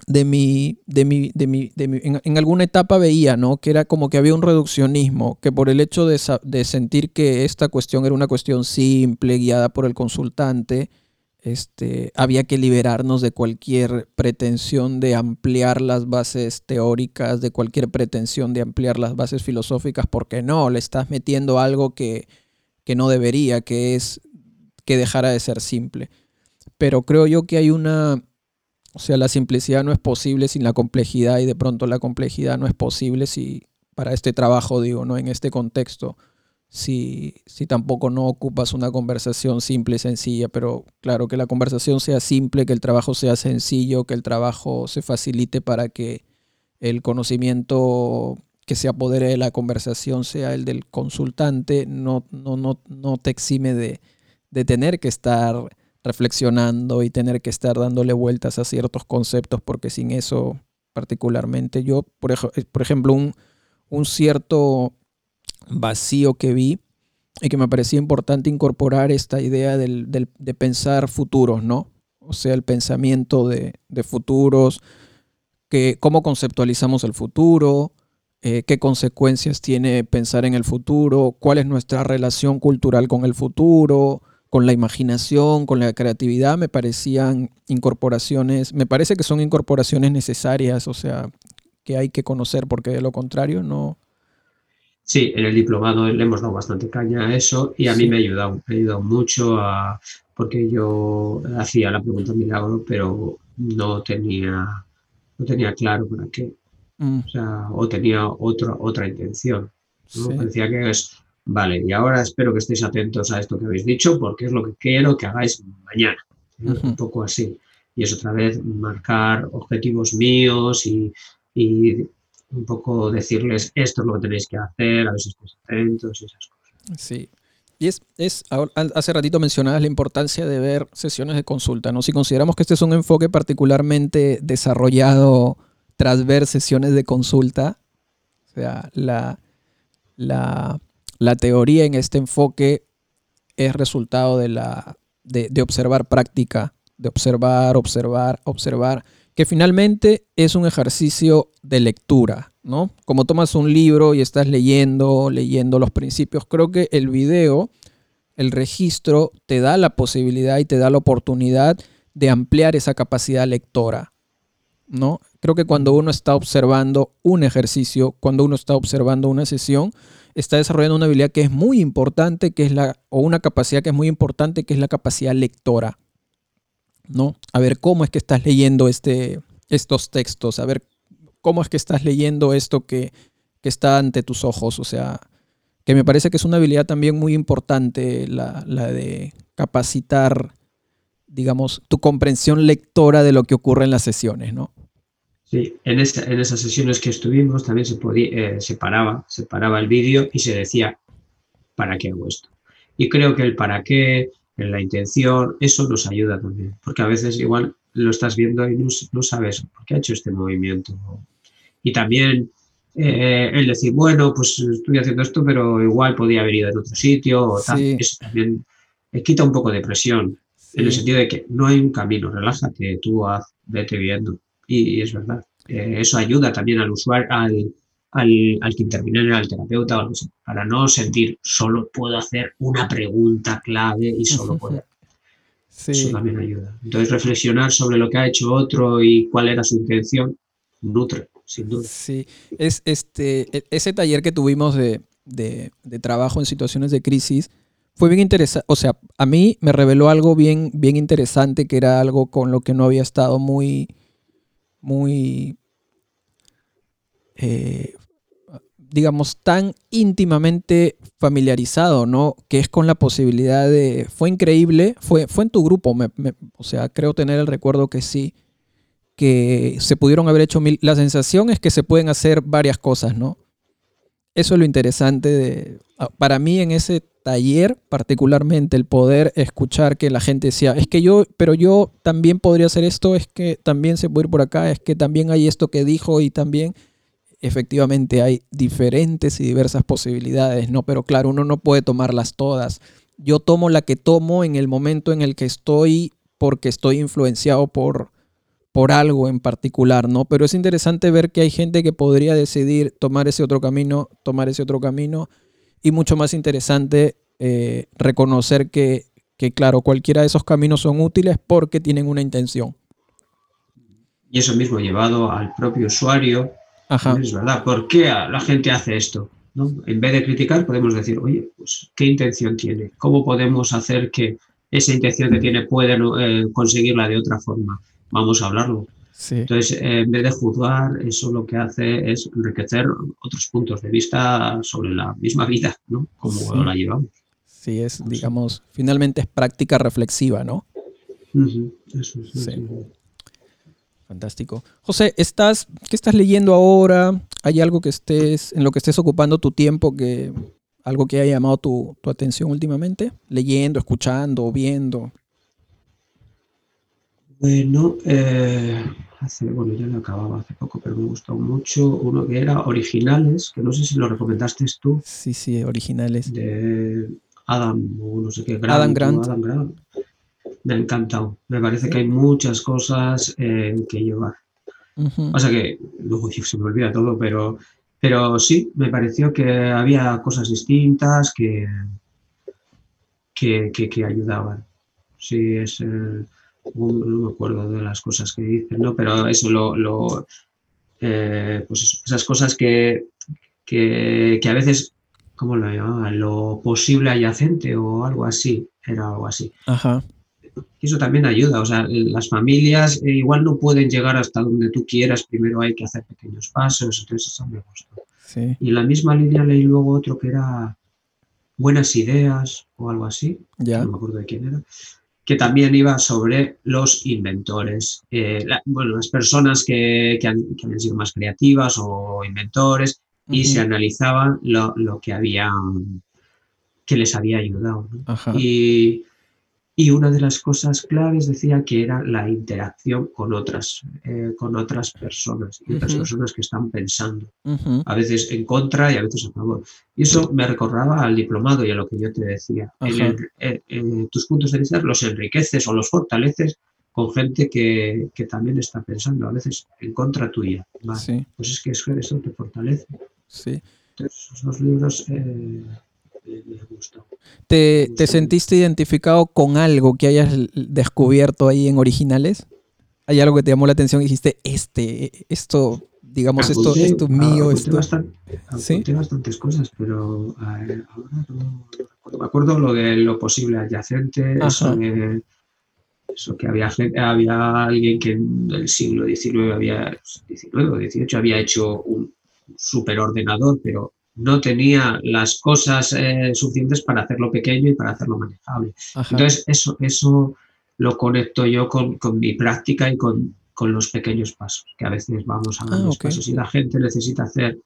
Speaker 1: de mi, de mi, de mi, en, alguna etapa veía, ¿no? Que era como que había un reduccionismo, que por el hecho de, de, sentir que esta cuestión era una cuestión simple, guiada por el consultante, este, había que liberarnos de cualquier pretensión de ampliar las bases teóricas, de cualquier pretensión de ampliar las bases filosóficas, porque no, le estás metiendo algo que, que no debería, que es que dejara de ser simple. Pero creo yo que hay una, o sea, la simplicidad no es posible sin la complejidad y de pronto la complejidad no es posible si, para este trabajo, digo, ¿no? En este contexto, si, si tampoco no ocupas una conversación simple y sencilla, pero claro, que la conversación sea simple, que el trabajo sea sencillo, que el trabajo se facilite para que el conocimiento que se apodere de la conversación sea el del consultante, no, no, no, no te exime de, de tener que estar reflexionando y tener que estar dándole vueltas a ciertos conceptos, porque sin eso particularmente yo, por, eh, por ejemplo, un, un, cierto vacío que vi y que me parecía importante incorporar esta idea del, del, de pensar futuros, ¿no? O sea, el pensamiento de, de futuros, que, cómo conceptualizamos el futuro, eh, qué consecuencias tiene pensar en el futuro, cuál es nuestra relación cultural con el futuro, con la imaginación, con la creatividad, me parecían incorporaciones, me parece que son incorporaciones necesarias, o sea, que hay que conocer, porque de lo contrario no...
Speaker 2: Sí, en el diplomado le hemos dado bastante caña a eso y a mí me ha ayudado, me ha ayudado mucho a, porque yo hacía la pregunta milagro, pero no tenía, no tenía claro para qué. Mm. O, sea, o tenía otra, otra intención. ¿no? Decía que es Vale, y ahora espero que estéis atentos a esto que habéis dicho porque es lo que quiero que hagáis mañana. Un poco así. Y es otra vez marcar objetivos míos y, un poco decirles esto es lo que tenéis que hacer, a ver si estáis atentos y esas cosas.
Speaker 1: Sí. Y es, es, hace ratito mencionabas la importancia de ver sesiones de consulta, ¿no? Si consideramos que este es un enfoque particularmente desarrollado tras ver sesiones de consulta, o sea, la, la la teoría en este enfoque es resultado de, la, de, observar práctica, de observar, observar, observar, que finalmente es un ejercicio de lectura, ¿no? Como tomas un libro y estás leyendo, leyendo los principios, creo que el video, el registro, te da la posibilidad y te da la oportunidad de ampliar esa capacidad lectora, ¿no? Creo que cuando uno está observando un ejercicio, cuando uno está observando una sesión, está desarrollando una habilidad que es muy importante, que es la, o una capacidad que es muy importante, que es la capacidad lectora. ¿No? A ver cómo es que estás leyendo este, estos textos, a ver cómo es que estás leyendo esto que, que está ante tus ojos. O sea, que me parece que es una habilidad también muy importante la, la de capacitar, digamos, tu comprensión lectora de lo que ocurre en las sesiones, ¿no?
Speaker 2: Sí, en, en esas sesiones que estuvimos también se, podía, eh, se, paraba, se paraba el vídeo y se decía, ¿para qué hago esto? Y creo que el para qué, en la intención, eso nos ayuda también, porque a veces igual lo estás viendo y no, sabes por qué ha hecho este movimiento. Y también eh, el decir, bueno, pues estoy haciendo esto, pero igual podía haber ido en otro sitio, o tal. eso también quita un poco de presión, en el sentido de que no hay un camino, relájate, tú haz, vete viendo. Y, es verdad. Eh, eso ayuda también al usuario, al, al, que interviene en el terapeuta, o para no sentir solo puedo hacer una pregunta clave y solo puedo. Eso también ayuda. Entonces, reflexionar sobre lo que ha hecho otro y cuál era su intención nutre, sin duda.
Speaker 1: Sí, es este, e, ese taller que tuvimos de, de, de trabajo en situaciones de crisis fue bien interesante. O sea, a mí me reveló algo bien, bien interesante que era algo con lo que no había estado muy muy, eh, digamos, tan íntimamente familiarizado, ¿no? Que es con la posibilidad de... Fue increíble, fue, fue en tu grupo, o sea, creo tener el recuerdo que sí, que se pudieron haber hecho mil... La sensación es que se pueden hacer varias cosas, ¿no? Eso es lo interesante de... Para mí en ese taller, particularmente el poder escuchar que la gente decía, es que yo, pero yo también podría hacer esto, es que también se puede ir por acá, es que también hay esto que dijo y también efectivamente hay diferentes y diversas posibilidades, ¿no? Pero claro, uno no puede tomarlas todas. Yo tomo la que tomo en el momento en el que estoy porque estoy influenciado por, por algo en particular, ¿no? Pero es interesante ver que hay gente que podría decidir tomar ese otro camino, tomar ese otro camino, y mucho más interesante eh, reconocer que, que, claro, cualquiera de esos caminos son útiles porque tienen una intención.
Speaker 2: Y eso mismo llevado al propio usuario, es verdad, ¿por qué la gente hace esto? ¿No? En vez de criticar, podemos decir, oye, pues, ¿qué intención tiene? ¿Cómo podemos hacer que esa intención que tiene pueda eh, conseguirla de otra forma? Vamos a hablarlo. Entonces, en vez de juzgar, eso lo que hace es enriquecer otros puntos de vista sobre la misma vida, ¿no? Como la llevamos.
Speaker 1: Sí, es, digamos, finalmente es práctica reflexiva, ¿no?
Speaker 2: Eso, sí.
Speaker 1: Fantástico. José, ¿estás, ¿qué estás leyendo ahora? ¿Hay algo que estés, en lo que estés ocupando tu tiempo que algo que haya llamado tu, atención últimamente? Leyendo, escuchando, viendo.
Speaker 2: Bueno, eh, bueno, ya lo acababa hace poco, pero me gustó mucho uno que era Originales, que no sé si lo recomendaste tú.
Speaker 1: Sí, sí, Originales.
Speaker 2: De Adam, o no sé qué,
Speaker 1: Adam Grant.
Speaker 2: Me ha encantado. Me parece que hay muchas cosas eh, que llevar. O sea que luego se me olvida todo, pero, pero sí, me pareció que había cosas distintas que, que, que, ayudaban. Sí, es. Eh, no me acuerdo de las cosas que dicen, ¿no? Pero eso, lo, lo eh, pues esas cosas que, que, a veces, ¿cómo lo llamaban? Lo posible adyacente o algo así, era algo así.
Speaker 1: Ajá.
Speaker 2: Eso también ayuda, o sea, las familias eh, igual no pueden llegar hasta donde tú quieras, primero hay que hacer pequeños pasos, entonces eso me gustó.
Speaker 1: Sí.
Speaker 2: Y en la misma línea leí luego otro que era Buenas Ideas o algo así,
Speaker 1: ya.
Speaker 2: no me acuerdo de quién era, que también iba sobre los inventores, eh, bueno, las personas que, que, han, habían sido más creativas o inventores y se analizaban lo, lo, que había, que les había ayudado. Y, y, una de las cosas claves decía que era la interacción con otras, eh, con otras personas y otras personas que están pensando, a veces en contra y a veces a favor. Y eso me recordaba al diplomado y a lo que yo te decía. tus puntos de vista los enriqueces o los fortaleces con gente que, que también está pensando, a veces en contra tuya. Pues es que eso te fortalece.
Speaker 1: Sí.
Speaker 2: Entonces, esos libros eh,
Speaker 1: ¿Te, ¿Te sentiste identificado con algo que hayas descubierto ahí en originales? ¿Hay algo que te llamó la atención y dijiste, este, esto digamos, esto, esto es mío. Esto...
Speaker 2: ¿Sí? bastantes cosas, pero ahora no, recuerdo. Me acuerdo lo de lo posible adyacente, eso, que había, había alguien que en el siglo XIX, había, 19 o 18 había hecho un superordenador, pero no tenía las cosas eh, suficientes para hacerlo pequeño y para hacerlo manejable. Entonces, eso, eso lo conecto yo con, con mi práctica y con, con los pequeños pasos, que a veces vamos a ah, los pasos y la gente necesita hacer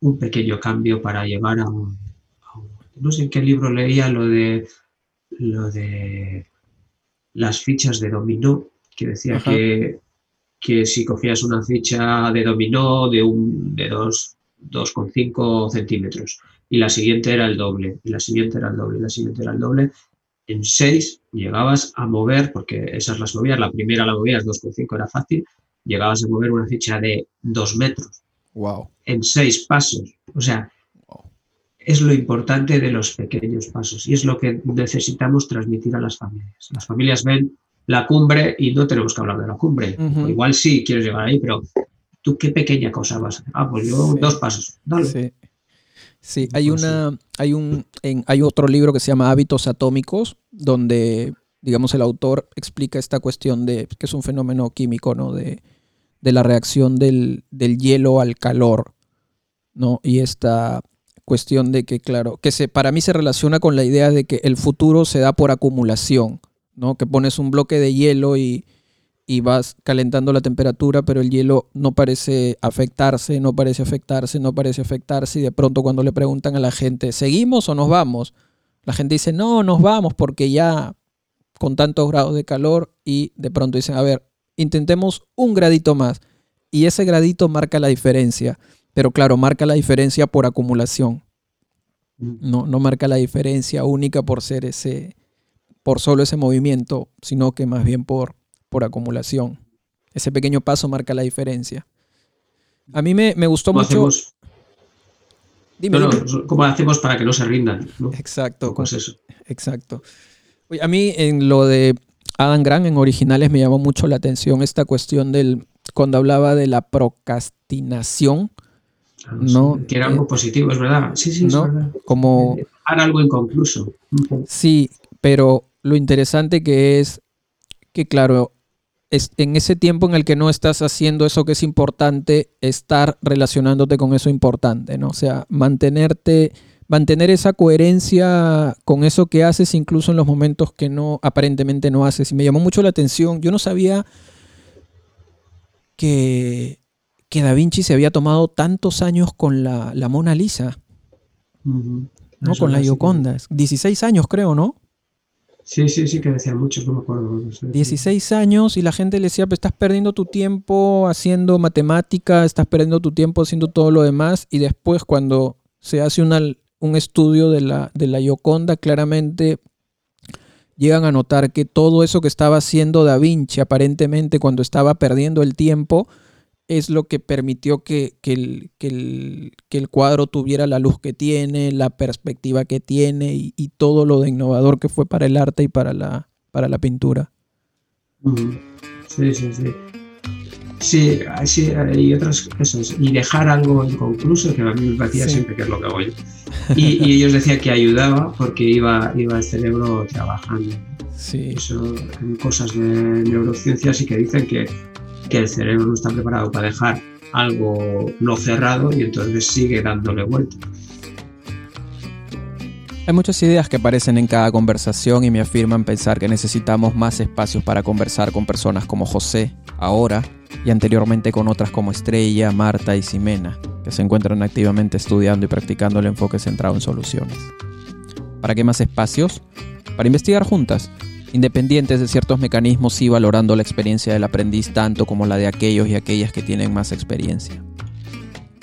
Speaker 2: un pequeño cambio para llegar a un, no sé en qué libro leía lo de lo de las fichas de dominó, que decía que, que si cogías una ficha de dominó de un de 2,5 centímetros y la siguiente era el doble, y la siguiente era el doble, y la siguiente era el doble, en 6 llegabas a mover, porque esas las movías, la primera la movías 2,5 era fácil, llegabas a mover una ficha de 2 metros.
Speaker 1: Wow.
Speaker 2: En 6 pasos. O sea, es lo importante de los pequeños pasos y es lo que necesitamos transmitir a las familias. Las familias ven la cumbre y no tenemos que hablar de la cumbre. igual sí quieres llegar ahí, pero tú qué pequeña cosa vas a hacer. Ah, pues yo dos pasos. Dale.
Speaker 1: Sí. Sí, hay una, hay un, hay otro libro que se llama Hábitos Atómicos, donde, digamos, el autor explica esta cuestión de que es un fenómeno químico, ¿no? De, la reacción del, hielo al calor, ¿no? Y esta cuestión de que, claro, que se, para mí se relaciona con la idea de que el futuro se da por acumulación, ¿no? Que pones un bloque de hielo y, y vas calentando la temperatura, pero el hielo no parece afectarse, no parece afectarse, no parece afectarse. Y de pronto cuando le preguntan a la gente, ¿seguimos o nos vamos? La gente dice, no, nos vamos porque ya con tantos grados de calor y de pronto dicen, a ver, intentemos un gradito más. Y ese gradito marca la diferencia. pero claro, marca la diferencia por acumulación.
Speaker 2: Mm.
Speaker 1: No, no marca la diferencia única por ser ese, por solo ese movimiento, sino que más bien por, por acumulación. Ese pequeño paso marca la diferencia. A mí me, me gustó
Speaker 2: ¿Cómo
Speaker 1: mucho.
Speaker 2: hacemos,
Speaker 1: Dime,
Speaker 2: no, no,
Speaker 1: dime.
Speaker 2: ¿cómo hacemos para que no se rindan? ¿no?
Speaker 1: Exacto.
Speaker 2: Pues eso.
Speaker 1: Exacto. Oye, a mí en lo de Adam Grant en originales me llamó mucho la atención esta cuestión del cuando hablaba de la procrastinación,
Speaker 2: Claro,
Speaker 1: No,
Speaker 2: sí, que era
Speaker 1: eh,
Speaker 2: algo positivo, es verdad. Sí, sí,
Speaker 1: no,
Speaker 2: es verdad.
Speaker 1: como
Speaker 2: Eh, algo inconcluso.
Speaker 1: Sí, pero lo interesante que es que claro, es en ese tiempo en el que no estás haciendo eso que es importante, estar relacionándote con eso importante, ¿no? O sea, mantenerte mantener esa coherencia con eso que haces incluso en los momentos que no aparentemente no haces y me llamó mucho la atención. Yo no sabía que que Da Vinci se había tomado tantos años con la, la Mona Lisa. ¿no? Con la. Gioconda. 16 años creo, ¿no?
Speaker 2: Sí, sí, sí, que decían muchos, no me acuerdo. no sé.
Speaker 1: 16 años y la gente le decía, pues estás perdiendo tu tiempo haciendo matemática, estás perdiendo tu tiempo haciendo todo lo demás y después cuando se hace un estudio de la, de la Gioconda, claramente llegan a notar que todo eso que estaba haciendo Da Vinci aparentemente cuando estaba perdiendo el tiempo es lo que permitió que, que el, que el- que el cuadro tuviera la luz que tiene, la perspectiva que tiene y, y todo lo de innovador que fue para el arte y para la, para la pintura.
Speaker 2: Sí, sí, sí. Sí, sí, y otras cosas. Y dejar algo inconcluso, que a mí me parecía
Speaker 1: Sí.
Speaker 2: siempre que es lo que hago yo. Y, y ellos decían que ayudaba porque iba, iba el cerebro trabajando.
Speaker 1: Sí,
Speaker 2: Eso, en cosas de neurociencia sí que dicen que, que el cerebro no está preparado para dejar algo no cerrado y entonces sigue dándole vuelta.
Speaker 1: Hay muchas ideas que aparecen en cada conversación y me afirman pensar que necesitamos más espacios para conversar con personas como José, ahora, y anteriormente con otras como Estrella, Marta y Ximena, que se encuentran activamente estudiando y practicando el enfoque centrado en soluciones. ¿Para qué más espacios? Para investigar juntas, independientes de ciertos mecanismos y valorando la experiencia del aprendiz tanto como la de aquellos y aquellas que tienen más experiencia.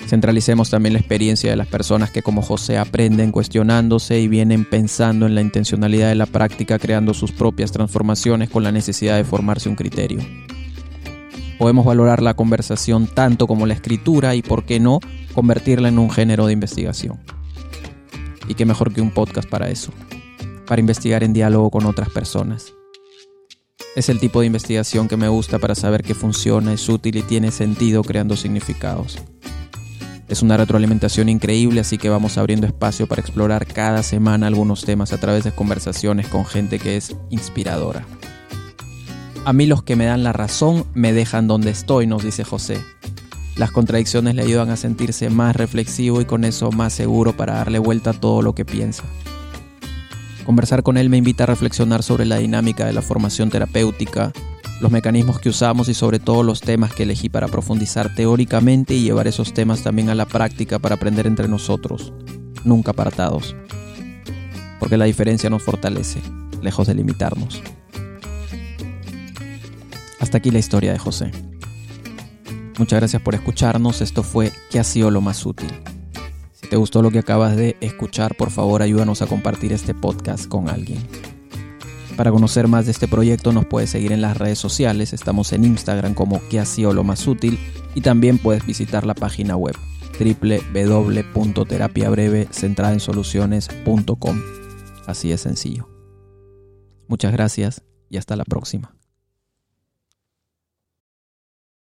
Speaker 1: Centralicemos también la experiencia de las personas que como José aprenden cuestionándose y vienen pensando en la intencionalidad de la práctica creando sus propias transformaciones con la necesidad de formarse un criterio. Podemos valorar la conversación tanto como la escritura y, por qué no, convertirla en un género de investigación. Y qué mejor que un podcast para eso, para investigar en diálogo con otras personas. Es el tipo de investigación que me gusta para saber que funciona, es útil y tiene sentido creando significados. Es una retroalimentación increíble, así que vamos abriendo espacio para explorar cada semana algunos temas a través de conversaciones con gente que es inspiradora. A mí los que me dan la razón me dejan donde estoy, nos dice José. Las contradicciones le ayudan a sentirse más reflexivo y con eso más seguro para darle vuelta a todo lo que piensa. Conversar con él me invita a reflexionar sobre la dinámica de la formación terapéutica, los mecanismos que usamos y sobre todo los temas que elegí para profundizar teóricamente y llevar esos temas también a la práctica para aprender entre nosotros, nunca apartados. Porque la diferencia nos fortalece, lejos de limitarnos. Hasta aquí la historia de José. Muchas gracias por escucharnos, esto fue ¿Qué ha sido lo más útil? Si te gustó lo que acabas de escuchar, por favor ayúdanos a compartir este podcast con alguien. Para conocer más de este proyecto nos puedes seguir en las redes sociales, estamos en Instagram como que ha sido lo más útil y también puedes visitar la página web www.terapiabreve centrada en soluciones.com. Así de sencillo. Muchas gracias y hasta la próxima.